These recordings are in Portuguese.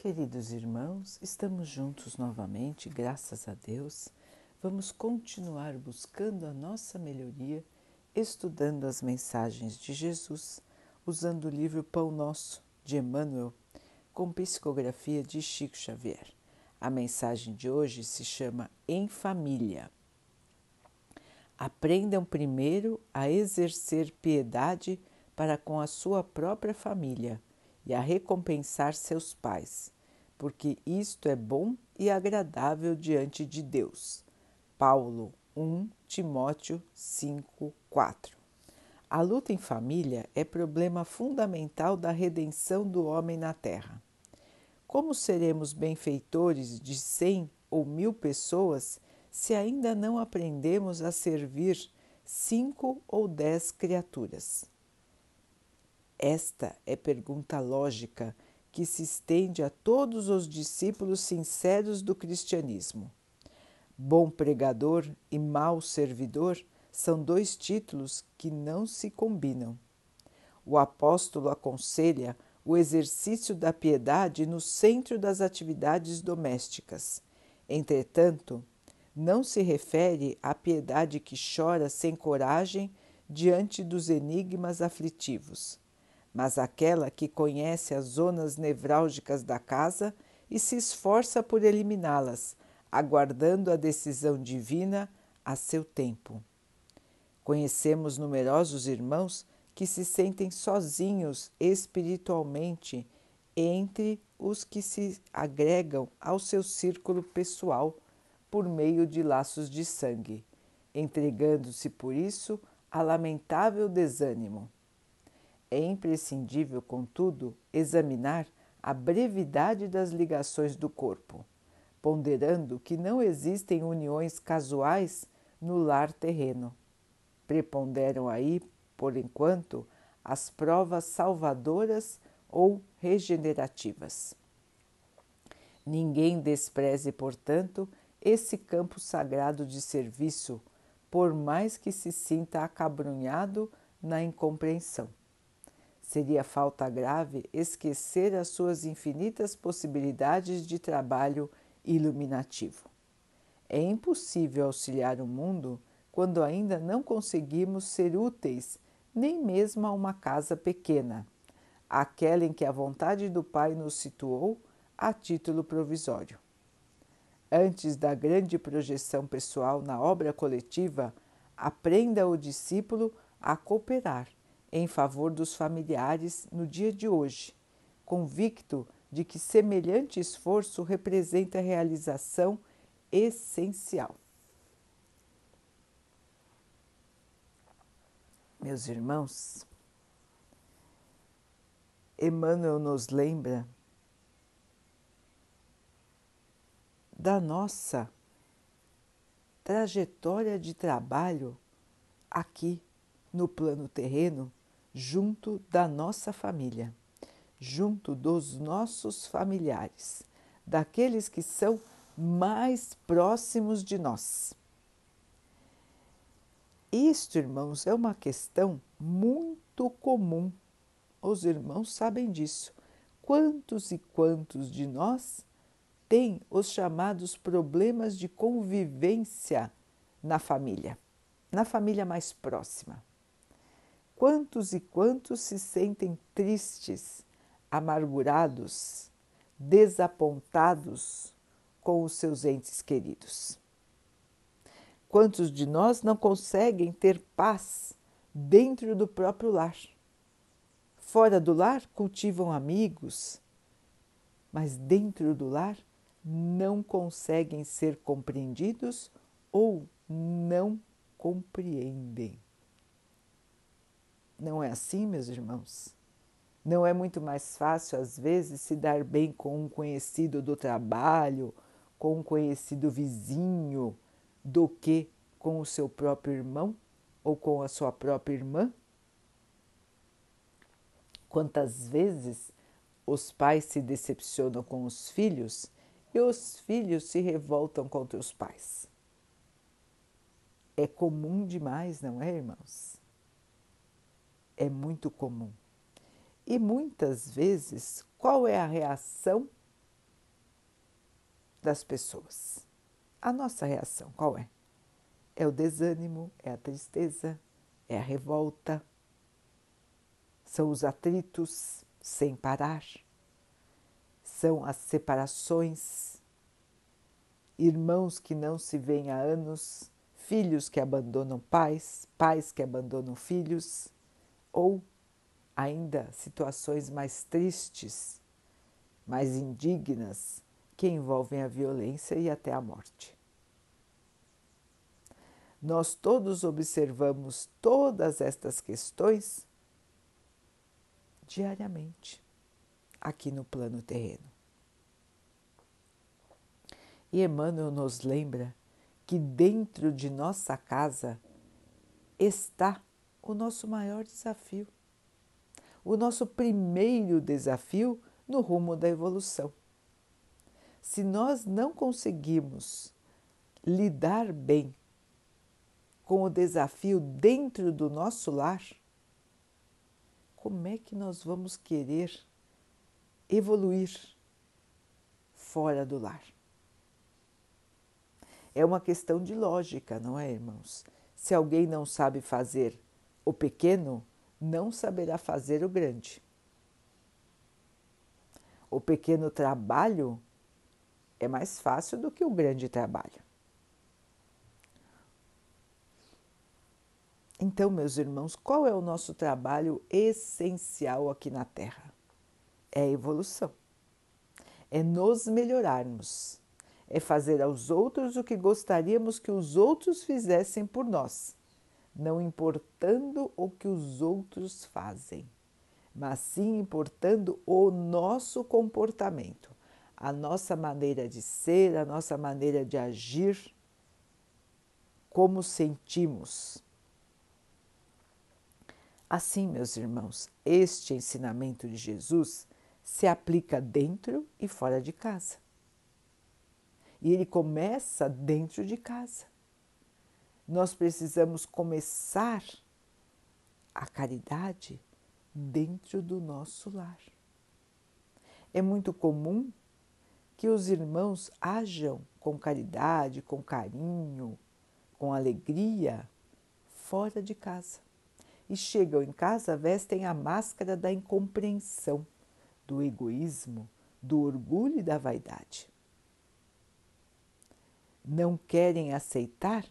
Queridos irmãos, estamos juntos novamente, graças a Deus. Vamos continuar buscando a nossa melhoria, estudando as mensagens de Jesus, usando o livro Pão Nosso de Emmanuel, com psicografia de Chico Xavier. A mensagem de hoje se chama Em Família. Aprendam primeiro a exercer piedade para com a sua própria família e a recompensar seus pais, porque isto é bom e agradável diante de Deus. Paulo 1 Timóteo 5, 4 A luta em família é problema fundamental da redenção do homem na Terra. Como seremos benfeitores de cem ou mil pessoas se ainda não aprendemos a servir cinco ou dez criaturas? Esta é pergunta lógica que se estende a todos os discípulos sinceros do cristianismo. Bom pregador e mau servidor são dois títulos que não se combinam. O apóstolo aconselha o exercício da piedade no centro das atividades domésticas. Entretanto, não se refere à piedade que chora sem coragem diante dos enigmas aflitivos mas aquela que conhece as zonas nevrálgicas da casa e se esforça por eliminá-las, aguardando a decisão divina a seu tempo. Conhecemos numerosos irmãos que se sentem sozinhos espiritualmente entre os que se agregam ao seu círculo pessoal por meio de laços de sangue, entregando-se por isso a lamentável desânimo. É imprescindível, contudo, examinar a brevidade das ligações do corpo, ponderando que não existem uniões casuais no lar terreno. Preponderam aí, por enquanto, as provas salvadoras ou regenerativas. Ninguém despreze, portanto, esse campo sagrado de serviço, por mais que se sinta acabrunhado na incompreensão. Seria falta grave esquecer as suas infinitas possibilidades de trabalho iluminativo. É impossível auxiliar o mundo quando ainda não conseguimos ser úteis nem mesmo a uma casa pequena, aquela em que a vontade do Pai nos situou a título provisório. Antes da grande projeção pessoal na obra coletiva, aprenda o discípulo a cooperar em favor dos familiares no dia de hoje, convicto de que semelhante esforço representa realização essencial. Meus irmãos, Emmanuel nos lembra da nossa trajetória de trabalho aqui no plano terreno junto da nossa família, junto dos nossos familiares, daqueles que são mais próximos de nós. Isto, irmãos, é uma questão muito comum. Os irmãos sabem disso. Quantos e quantos de nós têm os chamados problemas de convivência na família, na família mais próxima? Quantos e quantos se sentem tristes, amargurados, desapontados com os seus entes queridos? Quantos de nós não conseguem ter paz dentro do próprio lar? Fora do lar cultivam amigos, mas dentro do lar não conseguem ser compreendidos ou não compreendem. Não é assim, meus irmãos? Não é muito mais fácil, às vezes, se dar bem com um conhecido do trabalho, com um conhecido vizinho, do que com o seu próprio irmão ou com a sua própria irmã? Quantas vezes os pais se decepcionam com os filhos e os filhos se revoltam contra os pais? É comum demais, não é, irmãos? É muito comum. E muitas vezes, qual é a reação das pessoas. A nossa reação qual é? É o desânimo, é a tristeza, é a revolta, são os atritos sem parar, são as separações, irmãos que não se veem há anos, filhos que abandonam pais, pais que abandonam filhos, ou ainda situações mais tristes, mais indignas, que envolvem a violência e até a morte. Nós todos observamos todas estas questões diariamente aqui no plano terreno. E Emmanuel nos lembra que dentro de nossa casa está o nosso maior desafio, o nosso primeiro desafio no rumo da evolução. Se nós não conseguimos lidar bem com o desafio dentro do nosso lar, como é que nós vamos querer evoluir fora do lar? É uma questão de lógica, não é, irmãos? Se alguém não sabe fazer o pequeno, não saberá fazer o grande. O pequeno trabalho é mais fácil do que o grande trabalho. Então, meus irmãos, qual é o nosso trabalho essencial aqui na Terra? É a evolução, é nos melhorarmos, é fazer aos outros o que gostaríamos que os outros fizessem por nós, não importando o que os outros fazem, mas sim importando o nosso comportamento, a nossa maneira de ser, a nossa maneira de agir, como sentimos Assim, meus irmãos, este ensinamento de Jesus se aplica dentro e fora de casa. E ele começa dentro de casa. Nós precisamos começar a caridade dentro do nosso lar. É muito comum que os irmãos ajam com caridade, com carinho, com alegria fora de casa e chegam em casa vestem a máscara da incompreensão, do egoísmo, do orgulho e da vaidade. Não querem aceitar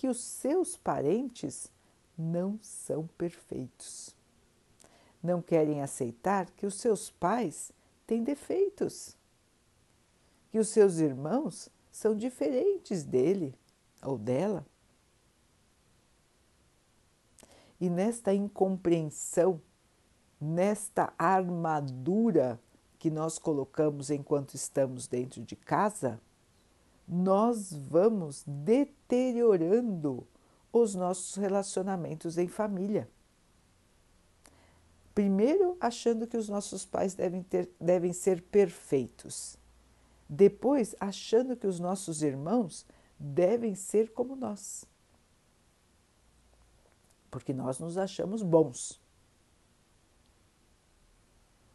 que os seus parentes não são perfeitos. Não querem aceitar que os seus pais têm defeitos, que os seus irmãos são diferentes dele ou dela. E nesta incompreensão, nesta armadura que nós colocamos enquanto estamos dentro de casa, nós vamos deteriorando os nossos relacionamentos em família. Primeiro, achando que os nossos pais devem, ter, devem ser perfeitos. Depois, achando que os nossos irmãos devem ser como nós porque nós nos achamos bons.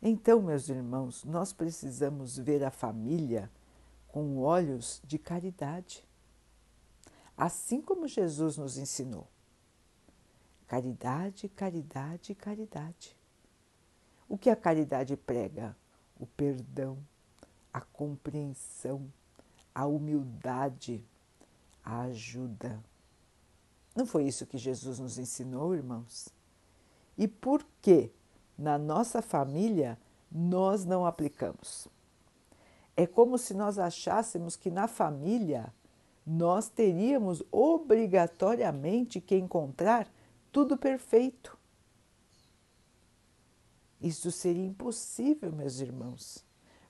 Então, meus irmãos, nós precisamos ver a família com olhos de caridade, assim como Jesus nos ensinou. Caridade, caridade, caridade. O que a caridade prega? O perdão, a compreensão, a humildade, a ajuda. Não foi isso que Jesus nos ensinou, irmãos? E por que na nossa família nós não aplicamos? É como se nós achássemos que na família nós teríamos obrigatoriamente que encontrar tudo perfeito. Isso seria impossível, meus irmãos,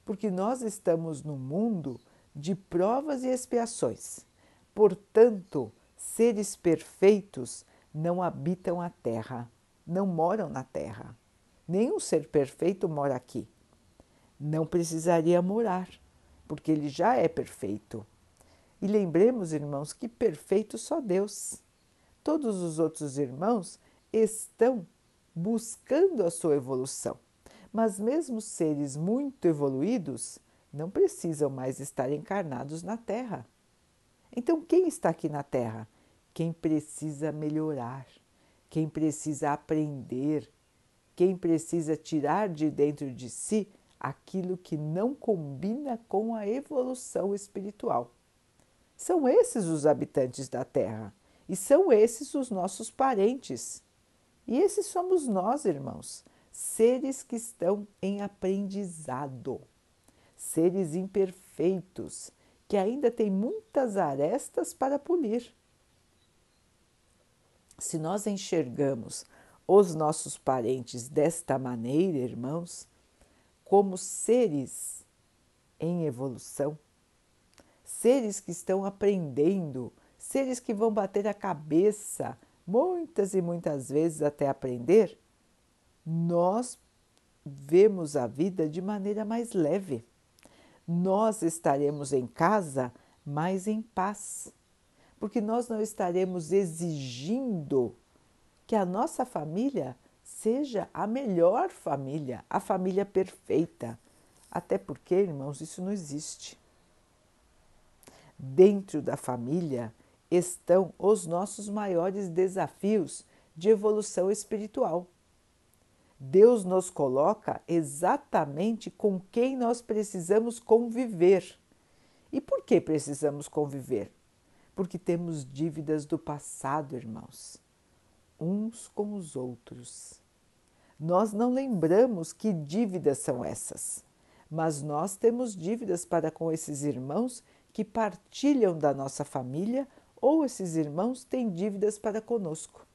porque nós estamos no mundo de provas e expiações. Portanto, Seres perfeitos não habitam a terra, não moram na terra. Nenhum ser perfeito mora aqui. Não precisaria morar, porque ele já é perfeito. E lembremos, irmãos, que perfeito só Deus. Todos os outros irmãos estão buscando a sua evolução. Mas mesmo seres muito evoluídos não precisam mais estar encarnados na Terra. Então, quem está aqui na Terra? Quem precisa melhorar, quem precisa aprender, quem precisa tirar de dentro de si aquilo que não combina com a evolução espiritual. São esses os habitantes da Terra e são esses os nossos parentes. E esses somos nós, irmãos, seres que estão em aprendizado, seres imperfeitos que ainda têm muitas arestas para polir. Se nós enxergamos os nossos parentes desta maneira, irmãos, como seres em evolução, seres que estão aprendendo, seres que vão bater a cabeça muitas e muitas vezes até aprender, nós vemos a vida de maneira mais leve. Nós estaremos em casa mais em paz, porque nós não estaremos exigindo que a nossa família seja a melhor família, a família perfeita. Até porque, irmãos, isso não existe. Dentro da família estão os nossos maiores desafios de evolução espiritual. Deus nos coloca exatamente com quem nós precisamos conviver. E por que precisamos conviver? Porque temos dívidas do passado, irmãos uns com os outros. Nós não lembramos que dívidas são essas, mas nós temos dívidas para com esses irmãos que partilham da nossa família ou esses irmãos têm dívidas para conosco.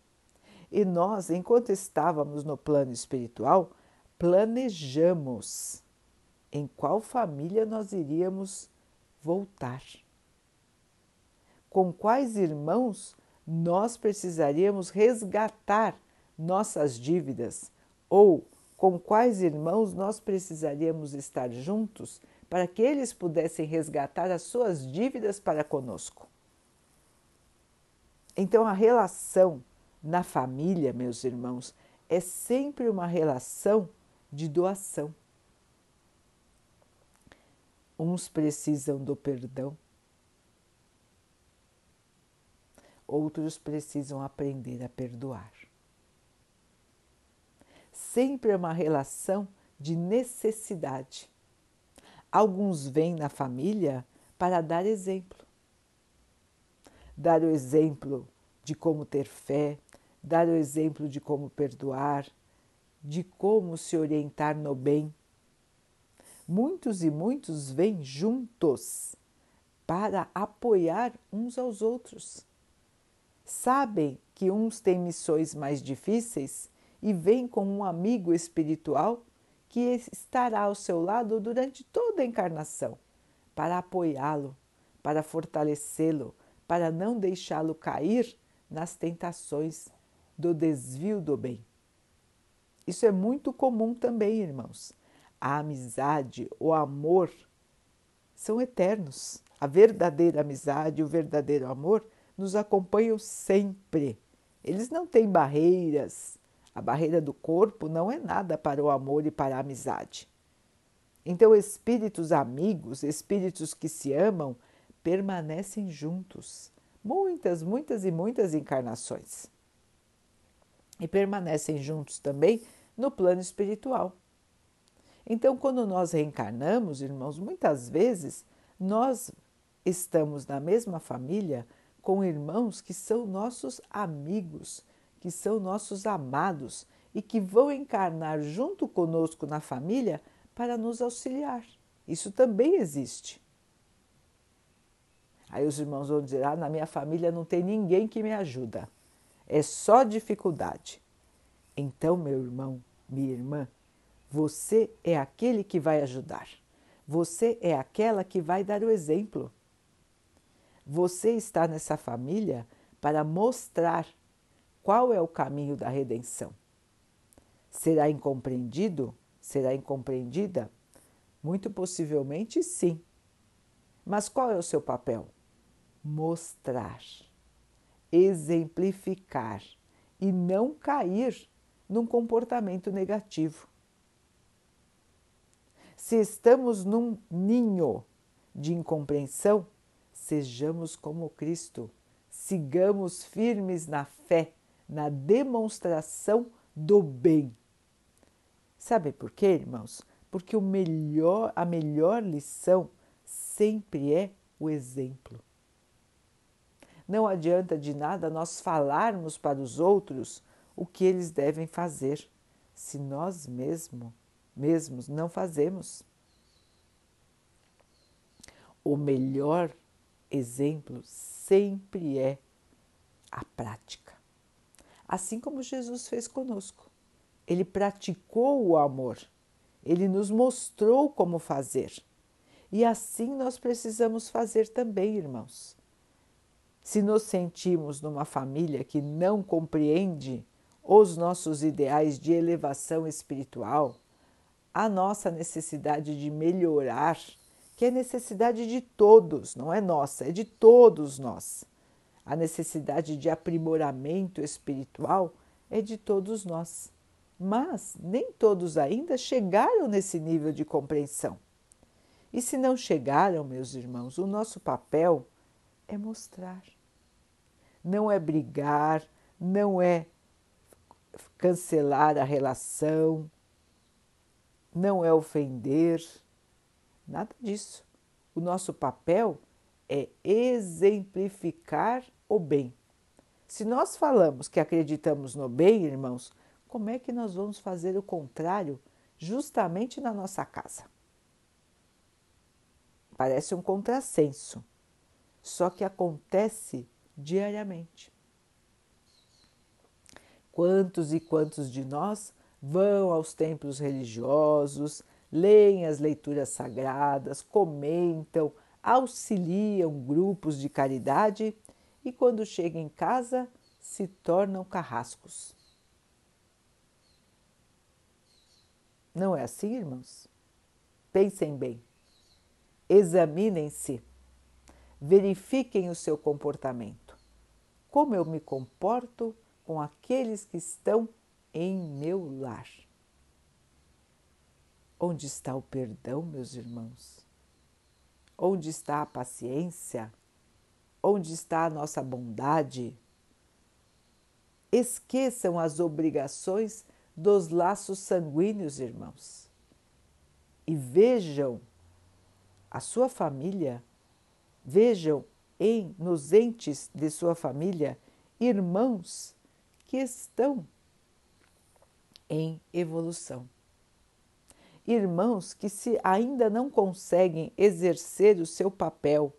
E nós, enquanto estávamos no plano espiritual, planejamos em qual família nós iríamos voltar. Com quais irmãos nós precisaríamos resgatar nossas dívidas ou com quais irmãos nós precisaríamos estar juntos para que eles pudessem resgatar as suas dívidas para conosco. Então, a relação na família, meus irmãos, é sempre uma relação de doação. Uns precisam do perdão, outros precisam aprender a perdoar. Sempre é uma relação de necessidade. Alguns vêm na família para dar exemplo. Dar o exemplo de como ter fé, dar o exemplo de como perdoar, de como se orientar no bem. Muitos e muitos vêm juntos para apoiar uns aos outros sabem que uns têm missões mais difíceis e vêm com um amigo espiritual que estará ao seu lado durante toda a encarnação, para apoiá-lo, para fortalecê-lo, para não deixá-lo cair nas tentações do desvio do bem. Isso é muito comum também, irmãos. A amizade, o amor são eternos. A verdadeira amizade, o verdadeiro amor nos acompanham sempre. Eles não têm barreiras. A barreira do corpo não é nada para o amor e para a amizade. Então, espíritos amigos, espíritos que se amam, permanecem juntos muitas, muitas e muitas encarnações. E permanecem juntos também no plano espiritual. Então, quando nós reencarnamos, irmãos, muitas vezes nós estamos na mesma família com irmãos que são nossos amigos, que são nossos amados e que vão encarnar junto conosco na família para nos auxiliar. Isso também existe. Aí os irmãos vão dizer: ah, na minha família não tem ninguém que me ajuda, é só dificuldade. Então, meu irmão, minha irmã, você é aquele que vai ajudar, você é aquela que vai dar o exemplo. Você está nessa família para mostrar qual é o caminho da redenção. Será incompreendido? Será incompreendida? Muito possivelmente sim. Mas qual é o seu papel? Mostrar, exemplificar e não cair num comportamento negativo. Se estamos num ninho de incompreensão, sejamos como Cristo, sigamos firmes na fé, na demonstração do bem. Sabe por quê, irmãos? Porque o melhor, a melhor lição sempre é o exemplo. Não adianta de nada nós falarmos para os outros o que eles devem fazer, se nós mesmo, mesmos não fazemos. O melhor exemplo sempre é a prática. Assim como Jesus fez conosco. Ele praticou o amor, ele nos mostrou como fazer. E assim nós precisamos fazer também, irmãos. Se nos sentimos numa família que não compreende os nossos ideais de elevação espiritual, a nossa necessidade de melhorar, que é necessidade de todos, não é nossa, é de todos nós. A necessidade de aprimoramento espiritual é de todos nós. Mas nem todos ainda chegaram nesse nível de compreensão. E se não chegaram, meus irmãos, o nosso papel é mostrar não é brigar, não é cancelar a relação, não é ofender, nada disso. O nosso papel é exemplificar o bem. Se nós falamos que acreditamos no bem, irmãos, como é que nós vamos fazer o contrário justamente na nossa casa? Parece um contrassenso, só que acontece diariamente. Quantos e quantos de nós vão aos templos religiosos, leem as leituras sagradas, comentam, auxiliam grupos de caridade e, quando chegam em casa, se tornam carrascos. Não é assim, irmãos? Pensem bem, examinem-se, verifiquem o seu comportamento como eu me comporto com aqueles que estão em meu lar. Onde está o perdão, meus irmãos? Onde está a paciência? Onde está a nossa bondade? Esqueçam as obrigações dos laços sanguíneos, irmãos, e vejam a sua família, vejam em nos entes de sua família irmãos que estão em evolução. Irmãos que se ainda não conseguem exercer o seu papel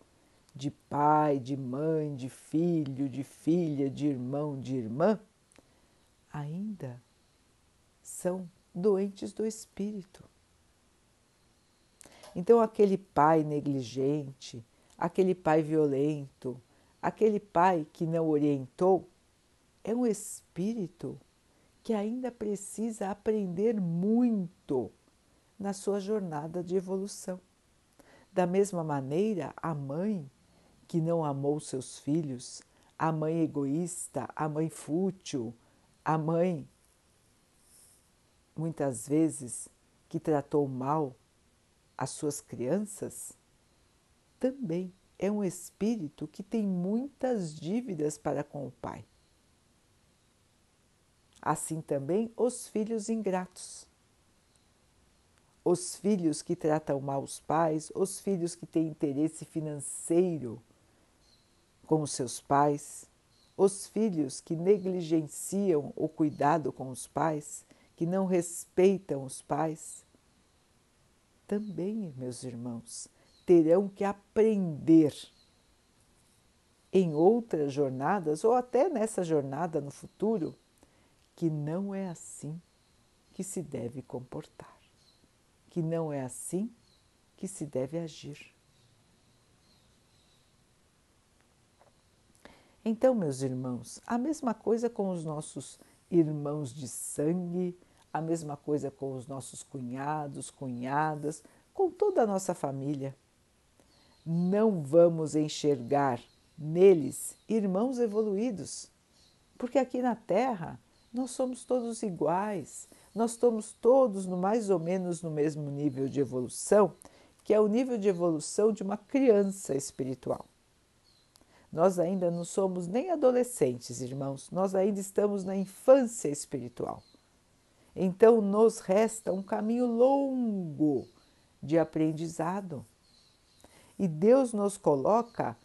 de pai, de mãe, de filho, de filha, de irmão, de irmã, ainda são doentes do espírito. Então, aquele pai negligente, aquele pai violento, aquele pai que não orientou, é um espírito que ainda precisa aprender muito na sua jornada de evolução. Da mesma maneira, a mãe que não amou seus filhos, a mãe egoísta, a mãe fútil, a mãe muitas vezes que tratou mal as suas crianças, também é um espírito que tem muitas dívidas para com o pai. Assim também os filhos ingratos. Os filhos que tratam mal os pais, os filhos que têm interesse financeiro com os seus pais, os filhos que negligenciam o cuidado com os pais, que não respeitam os pais. Também, meus irmãos, terão que aprender em outras jornadas ou até nessa jornada no futuro que não é assim que se deve comportar, que não é assim que se deve agir. Então, meus irmãos, a mesma coisa com os nossos irmãos de sangue, a mesma coisa com os nossos cunhados, cunhadas, com toda a nossa família não vamos enxergar neles irmãos evoluídos, porque aqui na Terra nós somos todos iguais, nós estamos todos no mais ou menos no mesmo nível de evolução, que é o nível de evolução de uma criança espiritual. Nós ainda não somos nem adolescentes, irmãos, nós ainda estamos na infância espiritual. Então, nos resta um caminho longo de aprendizado. E Deus nos coloca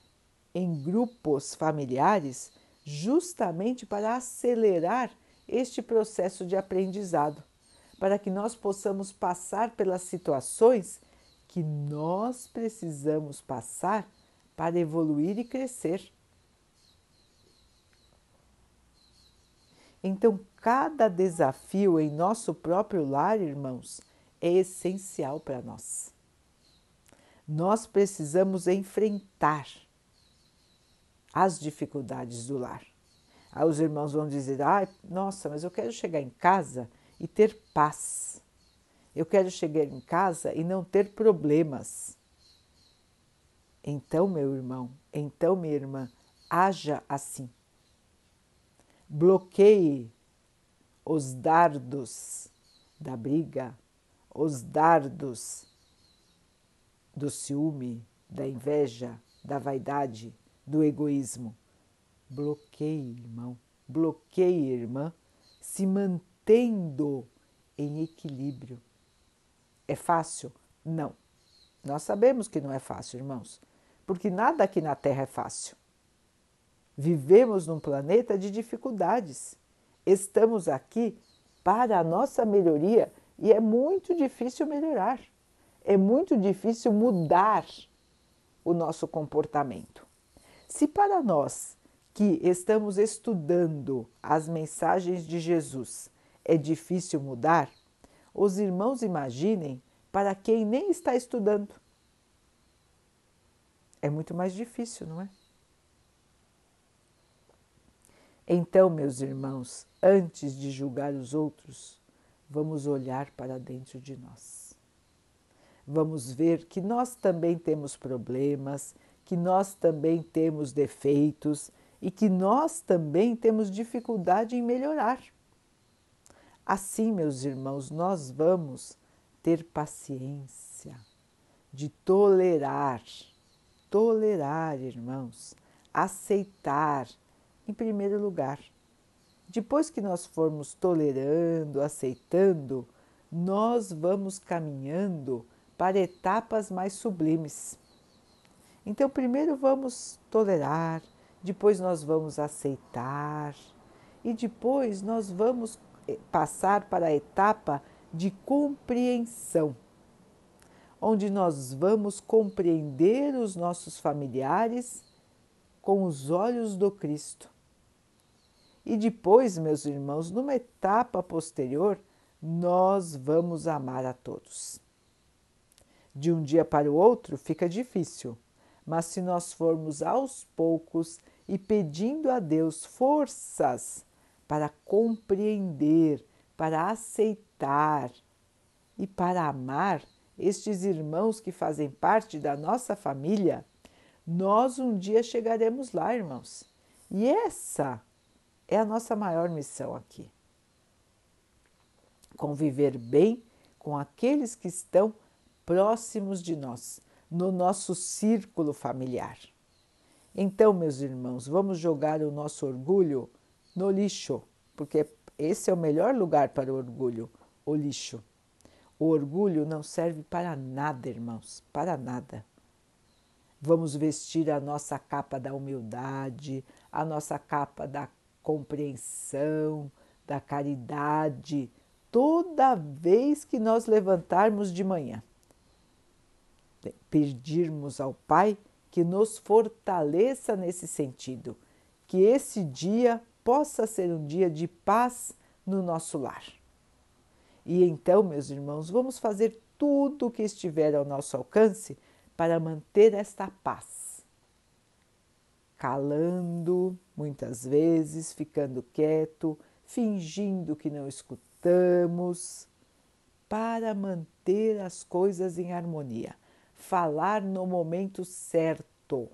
em grupos familiares justamente para acelerar este processo de aprendizado, para que nós possamos passar pelas situações que nós precisamos passar para evoluir e crescer. Então, cada desafio em nosso próprio lar, irmãos, é essencial para nós. Nós precisamos enfrentar as dificuldades do lar. Aí os irmãos vão dizer: ah, nossa, mas eu quero chegar em casa e ter paz. Eu quero chegar em casa e não ter problemas. Então, meu irmão, então, minha irmã, haja assim. Bloqueie os dardos da briga, os dardos do ciúme, da inveja, da vaidade, do egoísmo. Bloqueie, irmão, bloqueie, irmã, se mantendo em equilíbrio. É fácil? Não. Nós sabemos que não é fácil, irmãos porque nada aqui na Terra é fácil. Vivemos num planeta de dificuldades. Estamos aqui para a nossa melhoria e é muito difícil melhorar. É muito difícil mudar o nosso comportamento. Se para nós que estamos estudando as mensagens de Jesus é difícil mudar, os irmãos imaginem para quem nem está estudando é muito mais difícil, não é? Então, meus irmãos, antes de julgar os outros, vamos olhar para dentro de nós. Vamos ver que nós também temos problemas, que nós também temos defeitos e que nós também temos dificuldade em melhorar. Assim, meus irmãos, nós vamos ter paciência de tolerar tolerar, irmãos, aceitar, em primeiro lugar. Depois que nós formos tolerando, aceitando, nós vamos caminhando para etapas mais sublimes. Então, primeiro vamos tolerar, depois nós vamos aceitar e depois nós vamos eh, passar para a etapa de compreensão onde nós vamos compreender os nossos familiares com os olhos do Cristo. E depois, meus irmãos, numa etapa posterior, nós vamos amar a todos. De um dia para o outro fica difícil, mas se nós formos aos poucos e pedindo a Deus forças para compreender, para aceitar e para amar, estes irmãos que fazem parte da nossa família, nós um dia chegaremos lá, irmãos. E essa é a nossa maior missão aqui. Conviver bem com aqueles que estão próximos de nós, no nosso círculo familiar. Então, meus irmãos, vamos jogar o nosso orgulho no lixo, porque esse é o melhor lugar para o orgulho, o lixo. O orgulho não serve para nada, irmãos, para nada. Vamos vestir a nossa capa da humildade, a nossa capa da compreensão, da caridade, toda vez que nós levantarmos de manhã. Pedirmos ao Pai que nos fortaleça nesse sentido, que esse dia possa ser um dia de paz no nosso lar. E então, meus irmãos, vamos fazer tudo o que estiver ao nosso alcance para manter esta paz. Calando, muitas vezes, ficando quieto, fingindo que não escutamos, para manter as coisas em harmonia. Falar no momento certo.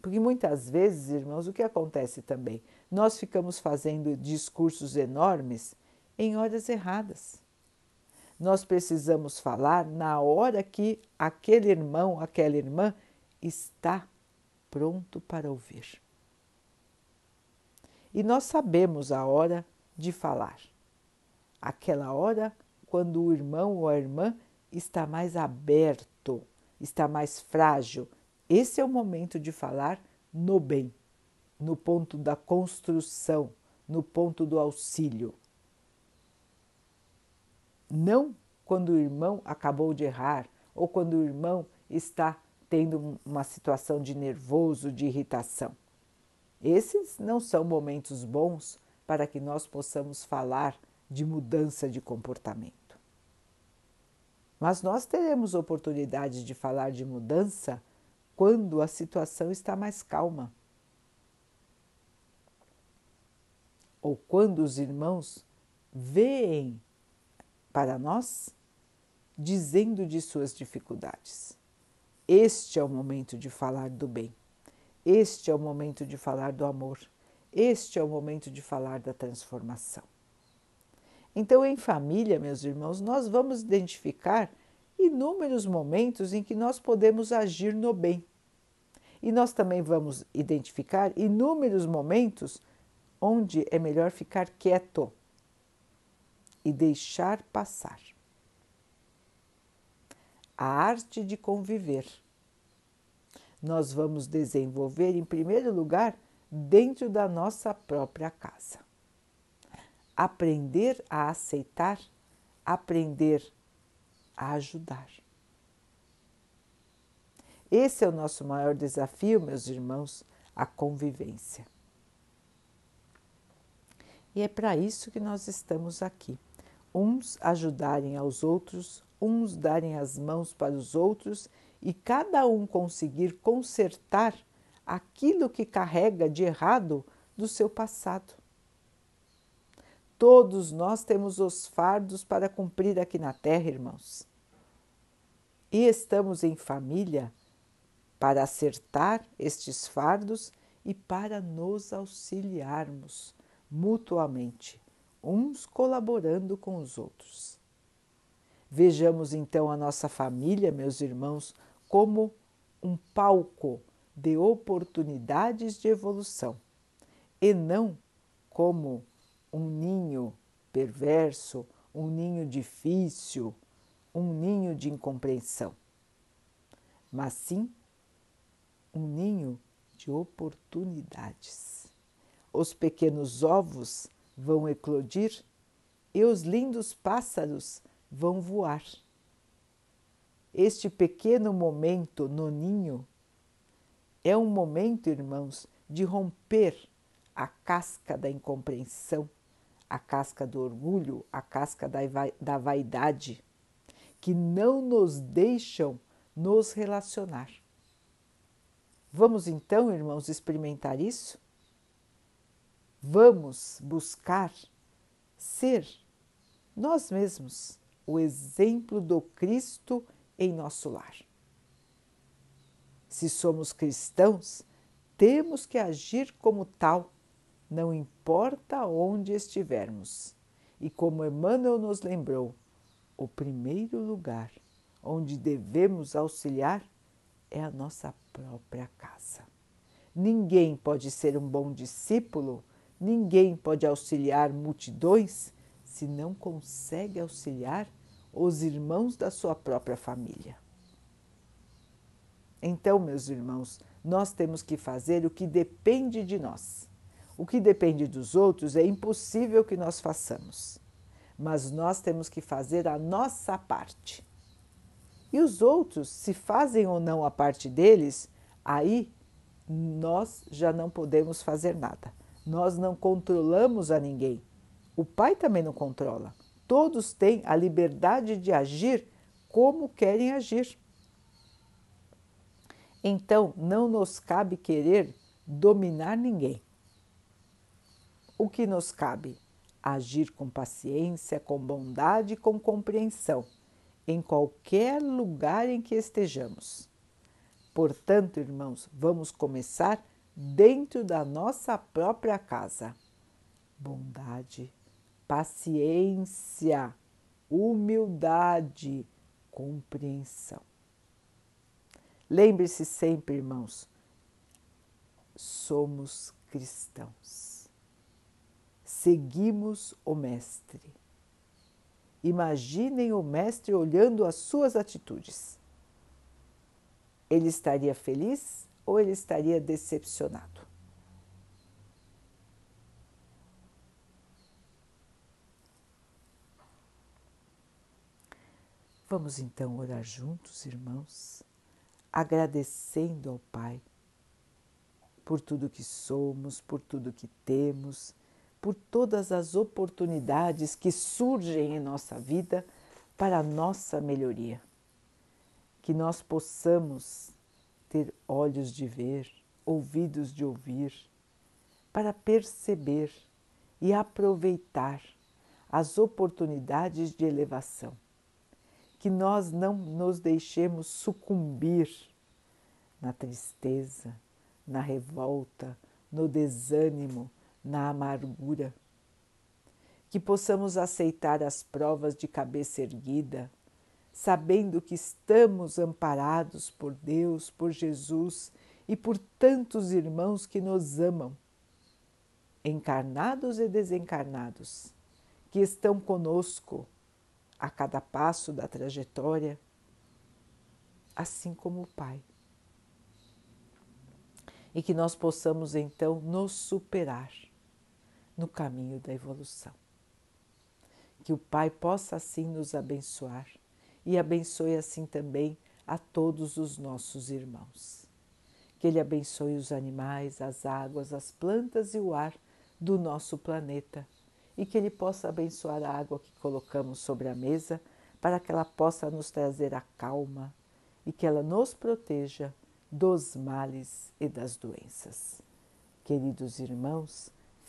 Porque muitas vezes, irmãos, o que acontece também? Nós ficamos fazendo discursos enormes em horas erradas. Nós precisamos falar na hora que aquele irmão, aquela irmã está pronto para ouvir. E nós sabemos a hora de falar. Aquela hora quando o irmão ou a irmã está mais aberto, está mais frágil. Esse é o momento de falar no bem, no ponto da construção, no ponto do auxílio. Não quando o irmão acabou de errar ou quando o irmão está tendo uma situação de nervoso, de irritação. Esses não são momentos bons para que nós possamos falar de mudança de comportamento. Mas nós teremos oportunidade de falar de mudança quando a situação está mais calma. Ou quando os irmãos veem para nós dizendo de suas dificuldades. Este é o momento de falar do bem. Este é o momento de falar do amor. Este é o momento de falar da transformação. Então, em família, meus irmãos, nós vamos identificar inúmeros momentos em que nós podemos agir no bem. E nós também vamos identificar inúmeros momentos onde é melhor ficar quieto e deixar passar. A arte de conviver. Nós vamos desenvolver, em primeiro lugar, dentro da nossa própria casa aprender a aceitar, aprender a ajudar. Esse é o nosso maior desafio, meus irmãos, a convivência. E é para isso que nós estamos aqui. Uns ajudarem aos outros, uns darem as mãos para os outros e cada um conseguir consertar aquilo que carrega de errado do seu passado. Todos nós temos os fardos para cumprir aqui na terra, irmãos. E estamos em família para acertar estes fardos e para nos auxiliarmos mutuamente, uns colaborando com os outros. Vejamos então a nossa família, meus irmãos, como um palco de oportunidades de evolução e não como um ninho perverso, um ninho difícil, um ninho de incompreensão, mas sim um ninho de oportunidades. Os pequenos ovos vão eclodir e os lindos pássaros vão voar. Este pequeno momento no ninho é um momento, irmãos, de romper a casca da incompreensão a casca do orgulho, a casca da, da vaidade, que não nos deixam nos relacionar. Vamos então, irmãos, experimentar isso? Vamos buscar ser nós mesmos o exemplo do Cristo em nosso lar. Se somos cristãos, temos que agir como tal não importa onde estivermos. E como Emmanuel nos lembrou, o primeiro lugar onde devemos auxiliar é a nossa própria casa. Ninguém pode ser um bom discípulo, ninguém pode auxiliar multidões se não consegue auxiliar os irmãos da sua própria família. Então, meus irmãos, nós temos que fazer o que depende de nós. O que depende dos outros é impossível que nós façamos, mas nós temos que fazer a nossa parte. E os outros, se fazem ou não a parte deles, aí nós já não podemos fazer nada. Nós não controlamos a ninguém. O pai também não controla. Todos têm a liberdade de agir como querem agir. Então, não nos cabe querer dominar ninguém o que nos cabe? Agir com paciência, com bondade e com compreensão, em qualquer lugar em que estejamos. Portanto, irmãos, vamos começar dentro da nossa própria casa. Bondade, paciência, humildade, compreensão. Lembre-se sempre, irmãos, somos cristãos. Seguimos o Mestre. Imaginem o Mestre olhando as suas atitudes. Ele estaria feliz ou ele estaria decepcionado? Vamos então orar juntos, irmãos, agradecendo ao Pai por tudo que somos, por tudo que temos, por todas as oportunidades que surgem em nossa vida para a nossa melhoria. Que nós possamos ter olhos de ver, ouvidos de ouvir, para perceber e aproveitar as oportunidades de elevação que nós não nos deixemos sucumbir na tristeza, na revolta, no desânimo, na amargura. Que possamos aceitar as provas de cabeça erguida, sabendo que estamos amparados por Deus, por Jesus e por tantos irmãos que nos amam, encarnados e desencarnados, que estão conosco a cada passo da trajetória, assim como o Pai. E que nós possamos então nos superar no caminho da evolução. Que o Pai possa assim nos abençoar e abençoe assim também a todos os nossos irmãos. Que Ele abençoe os animais, as águas, as plantas e o ar do nosso planeta e que Ele possa abençoar a água que colocamos sobre a mesa para que ela possa nos trazer a calma e que ela nos proteja dos males e das doenças. Queridos irmãos,